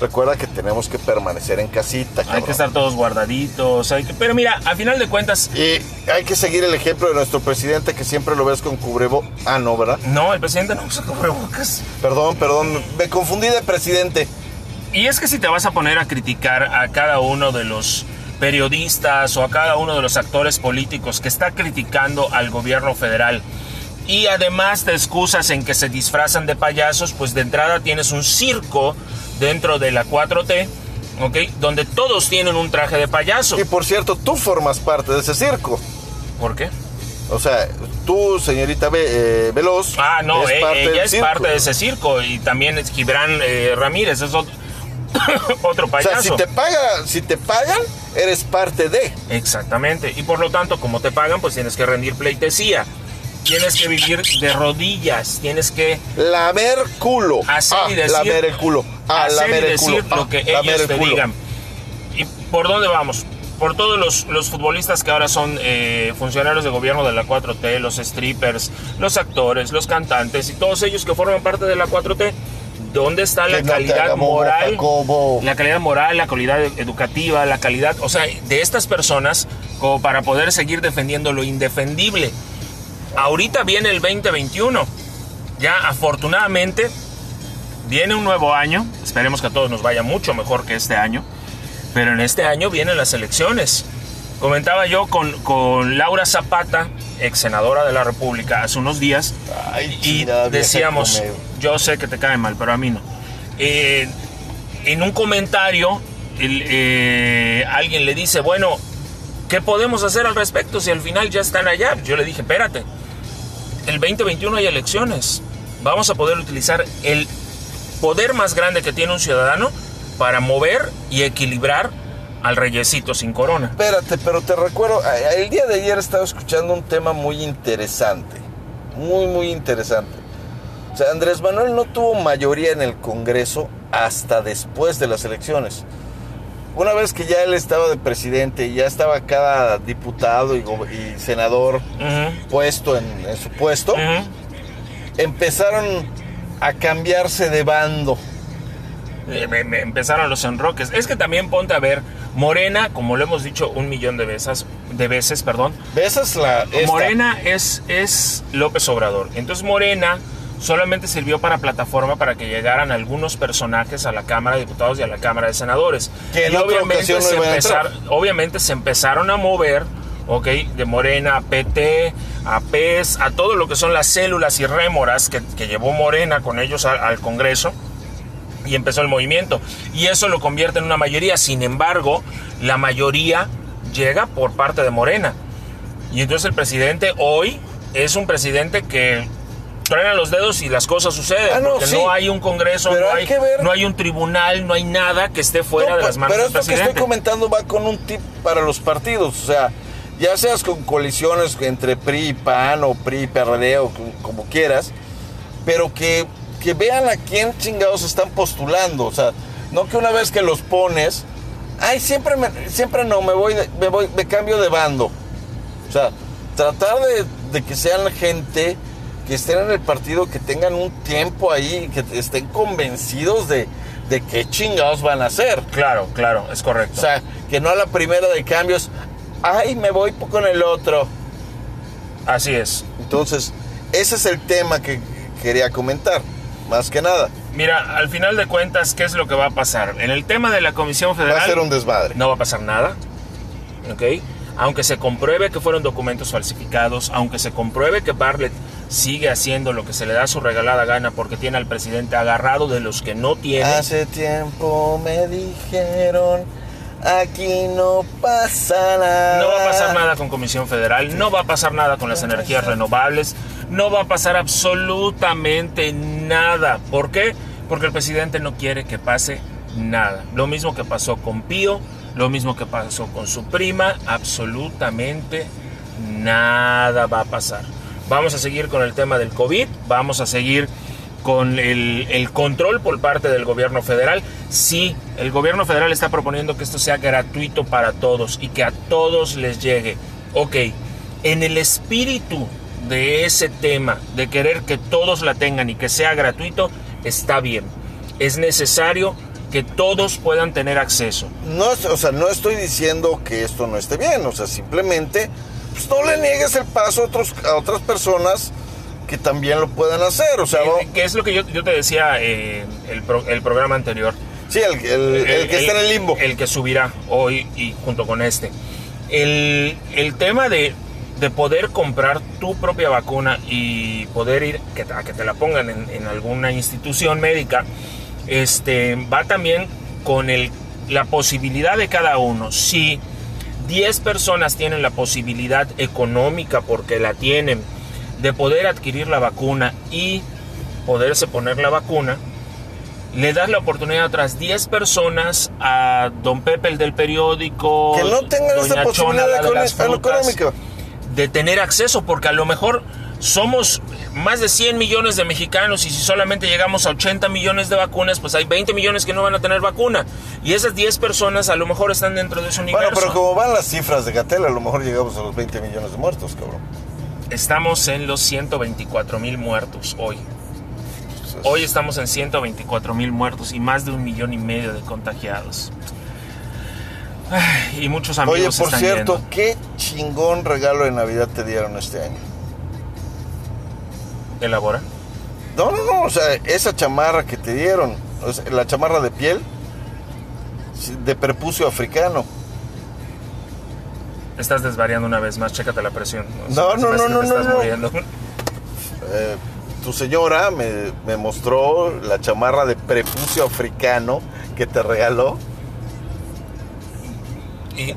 Recuerda que tenemos que permanecer en casita. Hay cabrón. que estar todos guardaditos. hay que- Pero mira, a final de cuentas, Y hay que seguir el ejemplo de nuestro presidente que siempre lo ves con cubrebo. Ah, no, ¿verdad? no, el presidente no usa cubrebocas. Perdón, perdón. Me confundí de presidente. Y es que si te vas a poner a criticar a cada uno de los periodistas o a cada uno de los actores políticos que está criticando al gobierno federal y además te excusas en que se disfrazan de payasos, pues de entrada tienes un circo dentro de la 4T, ¿ok? Donde todos tienen un traje de payaso. Y por cierto, tú formas parte de ese circo. ¿Por qué? O sea, tú, señorita Ve- eh, Veloz. Ah, no, es eh, parte ella es circo. parte de ese circo y también es Gibran eh, Ramírez, es otro, [coughs] otro O payaso. sea, si te, paga, si te pagan, eres parte de. Exactamente. Y por lo tanto, como te pagan, pues tienes que rendir pleitesía. Tienes que vivir de rodillas. Tienes que Lamer culo. hacer ah, y decir. lamer el culo. Ah, hacer y lamer el decir culo. lo Ah, que lamer ellos el te culo. digan. ¿Y por dónde vamos? Por todos los, los futbolistas que ahora son eh, funcionarios de gobierno de la 4T, los strippers, los actores, los cantantes y todos ellos que forman parte de la 4T. ¿Dónde está Que la no calidad moral? La calidad moral, la calidad educativa, la calidad, o sea, de estas personas como para poder seguir defendiendo lo indefendible. Ahorita viene el 2021. Ya afortunadamente viene un nuevo año. Esperemos que a todos nos vaya mucho mejor que este año. Pero en este año vienen las elecciones. Comentaba yo con, con Laura Zapata, ex senadora de la República, hace unos días, Ay, y decíamos, yo sé que te cae mal, pero a mí no. Eh, en un comentario, el, eh, alguien le dice, bueno, ¿qué podemos hacer al respecto si al final ya están allá? Yo le dije, espérate, el 2021 hay elecciones. Vamos a poder utilizar el poder más grande que tiene un ciudadano para mover y equilibrar al reyesito sin corona. Espérate, pero te recuerdo, el día de ayer estaba escuchando un tema muy interesante, muy, muy interesante. O sea, Andrés Manuel no tuvo mayoría en el Congreso hasta después de las elecciones. Una vez que ya él estaba de presidente y ya estaba cada diputado y, senador puesto en, en su puesto, empezaron a cambiarse de bando. Eh, empezaron los enroques. Es que también ponte a ver, Morena, como lo hemos dicho un millón de veces, de veces, perdón, Esa es la... esta. Morena es, es López Obrador. Entonces Morena solamente sirvió para plataforma para que llegaran algunos personajes a la Cámara de Diputados y a la Cámara de Senadores. Que y no se empezar- obviamente se empezaron a mover, ¿ok? De Morena a PT, a PES, a todo lo que son las células y rémoras que, que llevó Morena con ellos al- al Congreso y empezó el movimiento. Y eso lo convierte en una mayoría. Sin embargo, la mayoría llega por parte de Morena. Y entonces el presidente hoy es un presidente que truena los dedos y las cosas suceden. Ah, no, porque sí. no hay un congreso, no hay hay, que ver- no hay un tribunal, no hay nada que esté fuera No, de las manos Pero del esto que estoy comentando va con un tip para los partidos. O sea, ya seas con coaliciones entre PRI y PAN o PRI y PRD o como quieras, pero que, que vean a quién chingados están postulando. O sea, no que una vez que los pones, ay, siempre, me- siempre no, me voy, de- me voy, me cambio de bando. O sea, tratar de, de que sean gente que estén en el partido, que tengan un tiempo ahí, que estén convencidos de, de qué chingados van a hacer. Claro, claro, es correcto. O sea, que no a la primera de cambios, ay, me voy con el otro. Así es. Entonces, ese es el tema que quería comentar, más que nada. Mira, al final de cuentas, ¿qué es lo que va a pasar? En el tema de la Comisión Federal... Va a ser un desmadre. No va a pasar nada. ¿Ok? Aunque se compruebe que fueron documentos falsificados, aunque se compruebe que Bartlett sigue haciendo lo que se le da su regalada gana porque tiene al presidente agarrado de los que no tiene. Hace tiempo me dijeron, aquí no pasa nada. No va a pasar nada con Comisión Federal, no va a pasar nada con las energías renovables, no va a pasar absolutamente nada. ¿Por qué? Porque el presidente no quiere que pase nada. Lo mismo que pasó con Pío, lo mismo que pasó con su prima, absolutamente nada va a pasar. Vamos a seguir con el tema del COVID, vamos a seguir con el, control por parte del gobierno federal. Sí, el gobierno federal está proponiendo que esto sea gratuito para todos y que a todos les llegue. Ok, en el espíritu de ese tema, de querer que todos la tengan y que sea gratuito, está bien. Es necesario que todos puedan tener acceso. No, o sea, no estoy diciendo que esto no esté bien, o sea, simplemente pues, no le niegues el paso a, otros, a otras personas que también lo puedan hacer, o sea, Eh, no- que es lo que yo, yo te decía eh, el, pro- el programa anterior. sí, el, el- el que está en el limbo. El que subirá hoy y junto con este. El, el tema de, de poder comprar tu propia vacuna y poder ir que, a que te la pongan en, en alguna institución médica, este, va también con el, la posibilidad de cada uno. Si 10 personas tienen la posibilidad económica, porque la tienen, de poder adquirir la vacuna y poderse poner la vacuna, le das la oportunidad a otras 10 personas, a don Pepe el del periódico, Que no tengan esa posibilidad de frutas, económica. de tener acceso, porque a lo mejor somos más de 100 millones de mexicanos y si solamente llegamos a 80 millones de vacunas, pues hay 20 millones que no van a tener vacuna. Y esas 10 personas a lo mejor están dentro de ese universo. Bueno, pero como van las cifras de Gatel, a lo mejor llegamos a los 20 millones de muertos, cabrón. Estamos en los 124 mil muertos hoy. Hoy estamos en 124 mil muertos y más de un millón y medio de contagiados. Ay, y muchos amigos Oye, por están cierto, yendo. qué chingón regalo de Navidad te dieron este año. Elabora. No, no, no, o sea, esa chamarra que te dieron, o sea, la chamarra de piel de prepucio africano. Estás desvariando una vez más, chécate la presión. No, no, no, no, no. Eh, tu señora me, me mostró la chamarra de prepucio africano que te regaló.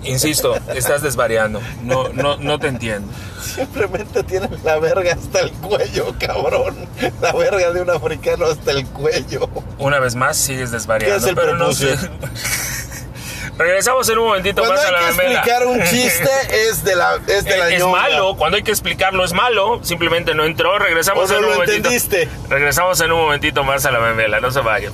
Insisto, estás desvariando. No, no, no te entiendo. Simplemente tiene la verga hasta el cuello, cabrón. La verga de un africano hasta el cuello. Una vez más, sigues desvariando. ¿Qué es el pero no sé. [laughs] Regresamos en un momentito Cuando más a hay la que memela. explicar un chiste es de la, es de la es malo, cuando hay que explicarlo es malo, simplemente no entró, regresamos O no en un lo momentito. entendiste. Regresamos en un momentito más a la memela, no se vayan.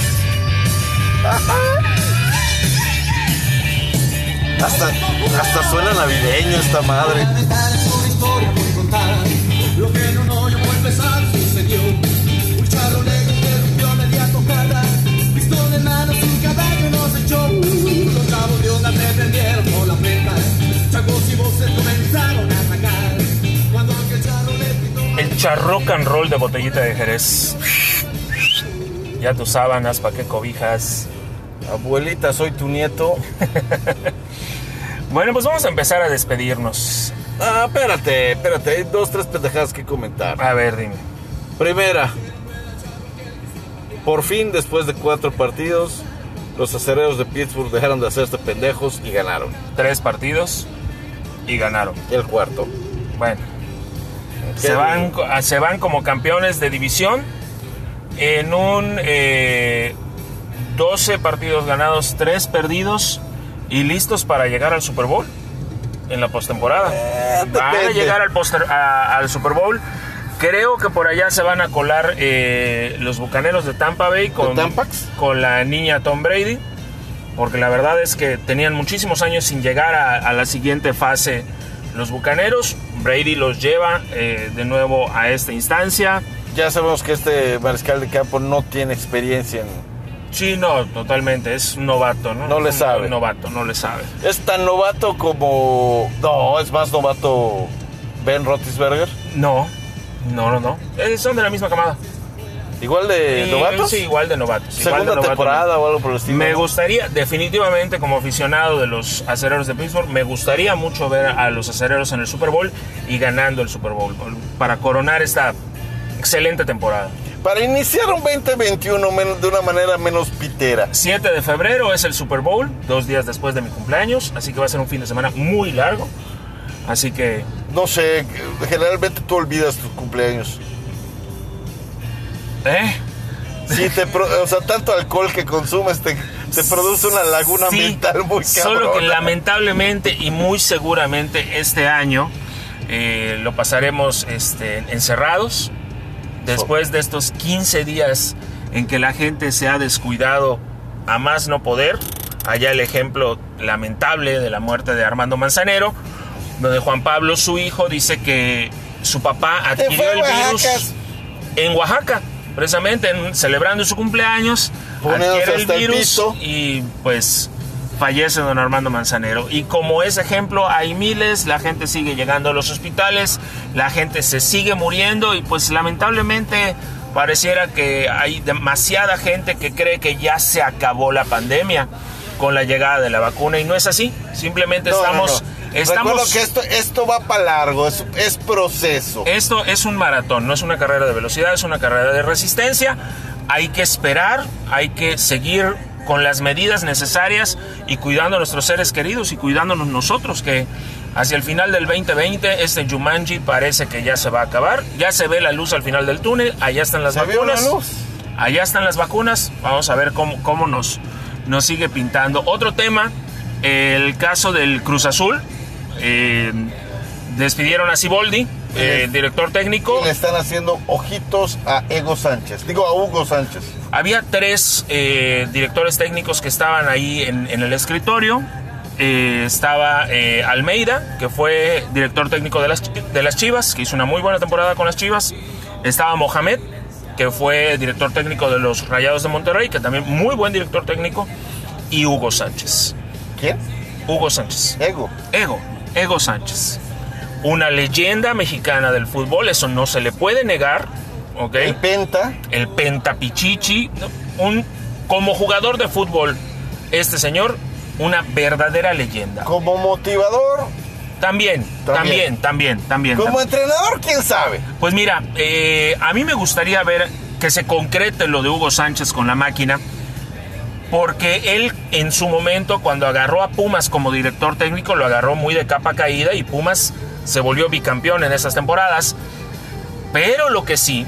[laughs] Hasta, hasta suena navideño esta madre. Charro charro gritó. El charrock and roll de botellita de Jerez. Ya tus sábanas, pa' qué cobijas. Abuelita, soy tu nieto. [laughs] Bueno, pues vamos a empezar a despedirnos. Ah, espérate, espérate. Hay dos, tres pendejadas que comentar. A ver, dime. Primera, por fin, después de cuatro partidos, los acereros de Pittsburgh dejaron de hacerse pendejos y ganaron. Tres partidos y ganaron. El cuarto. Bueno, ¿Qué se van, se van como campeones de división en un eh, 12 partidos ganados, 3 perdidos y listos para llegar al Super Bowl en la postemporada. Eh, van a llegar al, poster- a- al Super Bowl. Creo que por allá se van a colar eh, los bucaneros de Tampa Bay con, la niña Tom Brady. Porque la verdad es que tenían muchísimos años sin llegar a, a la siguiente fase los bucaneros. Brady los lleva eh, de nuevo a esta instancia. Ya sabemos que este mariscal de campo no tiene experiencia en... Sí, no, totalmente. Es novato, ¿no? No le sabe. novato, no le sabe. Es tan novato como... No, es más novato Ben Roethlisberger. No, no, no, no. Eh, son de la misma camada. Igual de novatos. Sí, igual de novatos. igual de Segunda novato, temporada o algo por el estilo. Me gustaría, definitivamente, como aficionado de los acereros de Pittsburgh, me gustaría mucho ver a los acereros en el Super Bowl y ganando el Super Bowl para coronar esta excelente temporada. Para iniciar un 2021 men- de una manera menos pitera. 7 de febrero es el Super Bowl, dos días después de mi cumpleaños, así que va a ser un fin de semana muy largo. Así que, No sé, generalmente tú olvidas tus cumpleaños. ¿eh? Sí, te pro- o sea, tanto alcohol que consumes te, te produce una laguna Sí, mental muy cabrón. Solo que lamentablemente y muy seguramente este año eh, lo pasaremos este, encerrados. Después de estos 15 días en que la gente se ha descuidado a más no poder. Allá el ejemplo lamentable de la muerte de Armando Manzanero, donde Juan Pablo, su hijo, dice que su papá adquirió el virus en Oaxaca, precisamente en- celebrando su cumpleaños, adquiere el virus y pues fallece don Armando Manzanero. Y como ese ejemplo hay miles, la gente sigue llegando a los hospitales, la gente se sigue muriendo y pues lamentablemente pareciera que hay demasiada gente que cree que ya se acabó la pandemia con la llegada de la vacuna y no es así. Simplemente No, no, estamos... no. estamos Recuerdo que esto, esto va para largo, es, es proceso. esto es un maratón, no es una carrera de velocidad, es una carrera de resistencia. Hay que esperar, hay que seguir con las medidas necesarias y cuidando a nuestros seres queridos y cuidándonos nosotros, que hacia el final del 2020 este Jumanji parece que ya se va a acabar. Ya se ve la luz al final del túnel, allá están las ¿Se vio la vacunas. luz? Allá están las vacunas, vamos a ver cómo, cómo nos, nos sigue pintando. Otro tema, el caso del Cruz Azul. Eh, despidieron a Siboldi eh, director técnico. Y le están haciendo ojitos a Ego Sánchez. Digo, a Hugo Sánchez. Había tres eh, directores técnicos que estaban ahí en, en el escritorio. Eh, estaba Almeida, que fue director técnico de las, de las Chivas, que hizo una muy buena temporada con las Chivas. Estaba Mohamed, que fue director técnico de los Rayados de Monterrey, que también muy buen director técnico. Y Hugo Sánchez. ¿Quién? Hugo Sánchez. Ego. Ego, Ego Sánchez. Una leyenda mexicana del fútbol, eso no se le puede negar. El Penta. el Pentapichichi, un, como jugador de fútbol, este señor, una verdadera leyenda. Como motivador. También, también, también, también. Como también. entrenador, quién sabe. Pues mira, eh, a mí me gustaría ver que se concrete lo de Hugo Sánchez con la máquina, porque él en su momento, cuando agarró a Pumas como director técnico, lo agarró muy de capa caída y Pumas se volvió bicampeón en esas temporadas. Pero lo que sí,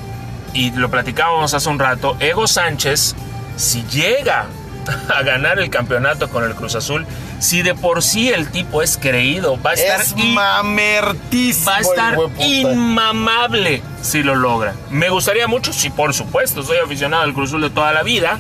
y lo platicábamos hace un rato, Ego Sánchez, si llega [laughs] a ganar el campeonato con el Cruz Azul, si de por sí el tipo es creído, va a estar Es mamertísimo. Va a estar inmamable si lo logra. Me gustaría mucho, sí, por supuesto, soy aficionado al Cruz Azul de toda la vida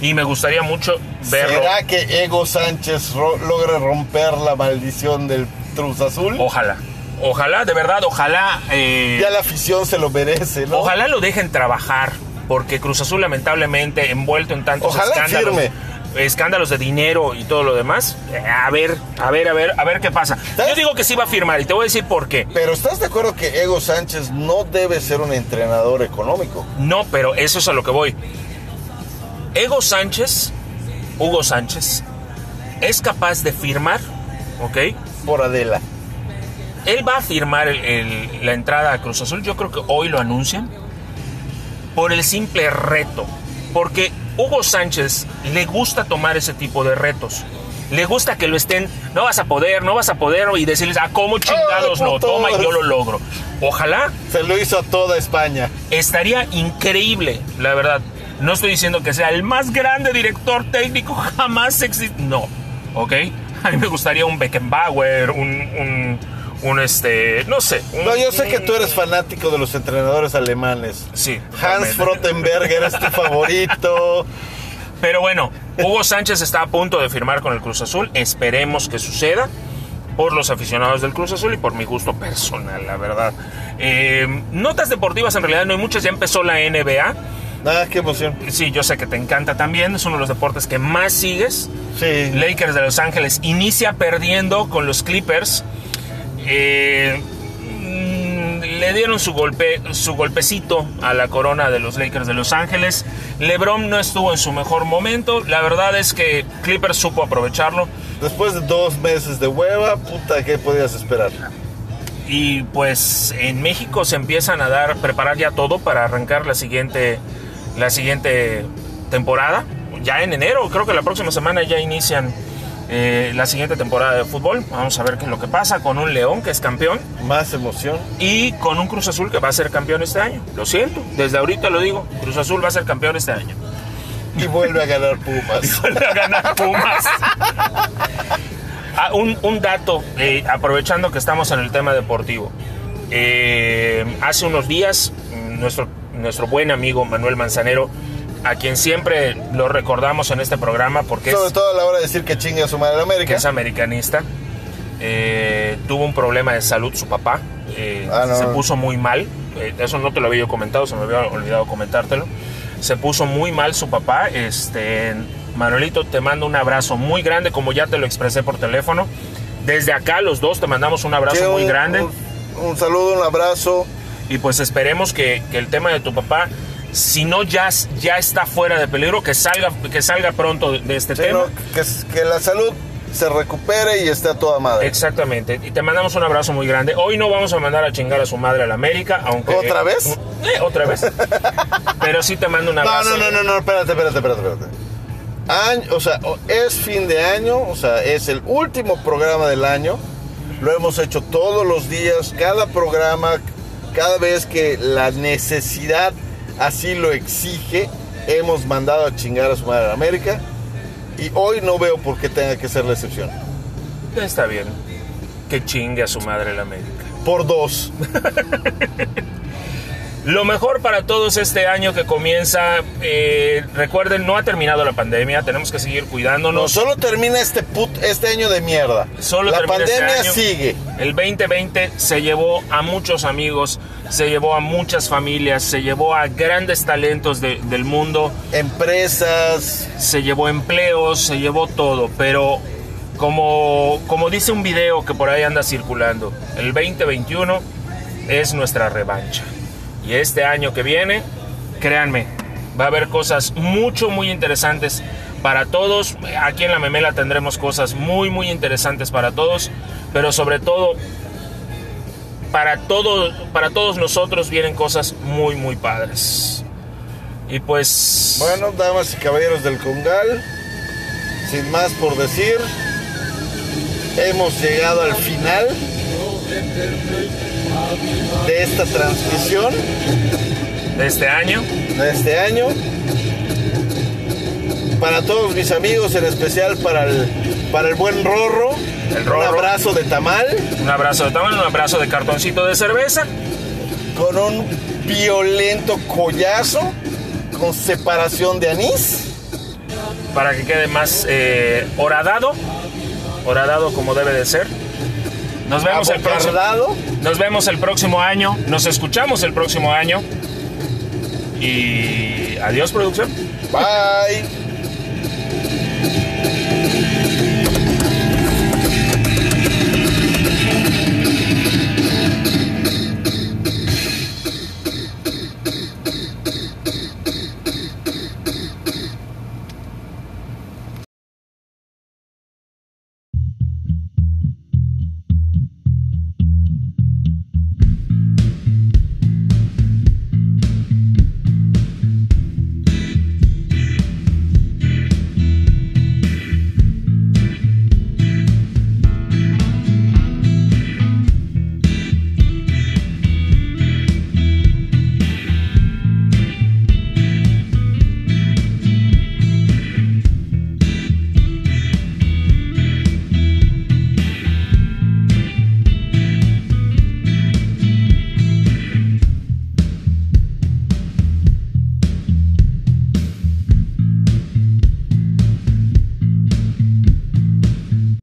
y me gustaría mucho verlo. ¿Será que Ego Sánchez ro- logre romper la maldición del Cruz Azul? Ojalá, ojalá, de verdad, ojalá, eh, Ya la afición se lo merece, ¿no? ojalá lo dejen trabajar, porque Cruz Azul lamentablemente envuelto en tantos Ojalá escándalos. firme. Escándalos de dinero y todo lo demás. Eh, A ver, a ver, a ver, a ver qué pasa. ¿Sabes? Yo digo que sí va a firmar y te voy a decir por qué. Pero ¿estás de acuerdo que Ego Sánchez no debe ser un entrenador económico? No, pero eso es a lo que voy. Ego Sánchez, Hugo Sánchez, es capaz de firmar, ¿ok? Por Adela. Él va a firmar el- el- la entrada a Cruz Azul, yo creo que hoy lo anuncian, por el simple reto. Porque Hugo Sánchez le gusta tomar ese tipo de retos. Le gusta que lo estén, no vas a poder, no vas a poder, y decirles, ah, ¿cómo chingados no? Toma y yo lo logro. Ojalá Se lo hizo a toda España. estaría increíble, la verdad. No estoy diciendo que sea el más grande director técnico [laughs] jamás existe. No, ¿ok? A mí me gustaría un Beckenbauer, un, un, un este, no sé. un- No, yo sé que tú eres fanático de los entrenadores alemanes. Sí. Hans. Frottenberger es tu favorito. Pero bueno, Hugo Sánchez está a punto de firmar con el Cruz Azul. Esperemos que suceda por los aficionados del Cruz Azul y por mi gusto personal, la verdad. Eh, notas deportivas en realidad no hay muchas. Ya empezó la NBA. Ah, qué emoción. Sí, yo sé que te encanta también. Es uno de los deportes que más sigues. Sí. Lakers de Los Ángeles inicia perdiendo con los Clippers. Eh, mm, le dieron su golpe, su golpecito a la corona de los Lakers de Los Ángeles. LeBron no estuvo en su mejor momento. La verdad es que Clippers supo aprovecharlo. Después de dos meses de hueva, puta, ¿qué podías esperar? Y pues en México se empiezan a dar, preparar ya todo para arrancar la siguiente, la siguiente temporada. Ya en enero, creo que la próxima semana ya inician eh, la siguiente temporada de fútbol. Vamos a ver qué es lo que pasa con un León que es campeón Más emoción. y con un Cruz Azul que va a ser campeón este año. Lo siento, desde ahorita lo digo, Cruz Azul va a ser campeón este año. Y vuelve a ganar Pumas. [laughs] Vuelve a ganar Pumas. Ah, un, un dato, eh, aprovechando que estamos en el tema deportivo. Eh, hace unos días, mm, nuestro, nuestro buen amigo Manuel Manzanero, a quien siempre lo recordamos en este programa porque Sobre es, todo a la hora de decir que chingue a su madre que América. es americanista, eh, tuvo un problema de salud su papá, eh, Ah, no. se puso muy mal, eh, eso no te lo había yo comentado, se me había olvidado comentártelo, se puso muy mal su papá, este, Manuelito te mando un abrazo muy grande, como ya te lo expresé por teléfono, desde acá los dos te mandamos un abrazo muy un- grande Un, un saludo, un abrazo. Y pues esperemos que, que el tema de tu papá, si no ya, ya está fuera de peligro, que salga, que salga pronto de, este Sí, tema. ¿no? que, que la salud se recupere y esté a toda madre. Exactamente. Y te mandamos un abrazo muy grande. Hoy no vamos a mandar a chingar a su madre a la América, aunque... ¿Otra vez? Eh, otra vez. [laughs] Pero sí te mando un No, abrazo. no, no, no, no, espérate, espérate, espérate, espérate. Año, o sea, es fin de año, o sea, es el último programa del año. Lo hemos hecho todos los días, cada programa, cada vez que la necesidad así lo exige, hemos mandado a chingar a su madre a América. Y hoy no veo por qué tenga que ser la excepción. Está bien. Que chingue a su madre la América. por dos. [laughs] Lo mejor para todos este año que comienza, eh, recuerden, no ha terminado la pandemia, tenemos que seguir No, cuidándonos. solo termina este put, este año de mierda. Solo la termina este pandemia año. sigue. El 2020 se llevó a muchos amigos, se llevó a muchas familias, se llevó a grandes talentos de- del mundo, Empresas, se llevó empleos, se llevó todo, pero como, como dice un video que por ahí anda circulando, el 2021 es nuestra revancha. Y este año que viene, créanme, va a haber cosas mucho, muy interesantes para todos. Aquí en la Memela tendremos cosas muy, muy interesantes para todos, pero sobre todo para, todo, para todos nosotros vienen cosas muy, muy padres. Y pues... bueno, damas y caballeros del Congal, sin más por decir, hemos llegado al final de esta transmisión de este año. de este año. Para todos mis amigos, en especial para el, para el buen Rorro, El un Rorro. abrazo de tamal Un abrazo de tamaño, un abrazo de cartoncito de cerveza. con un violento collazo con separación de anís. para que quede más eh, horadado, horadado como debe de ser. Nos vemos el próximo, nos vemos el próximo año, nos escuchamos el próximo año y adiós producción. Bye.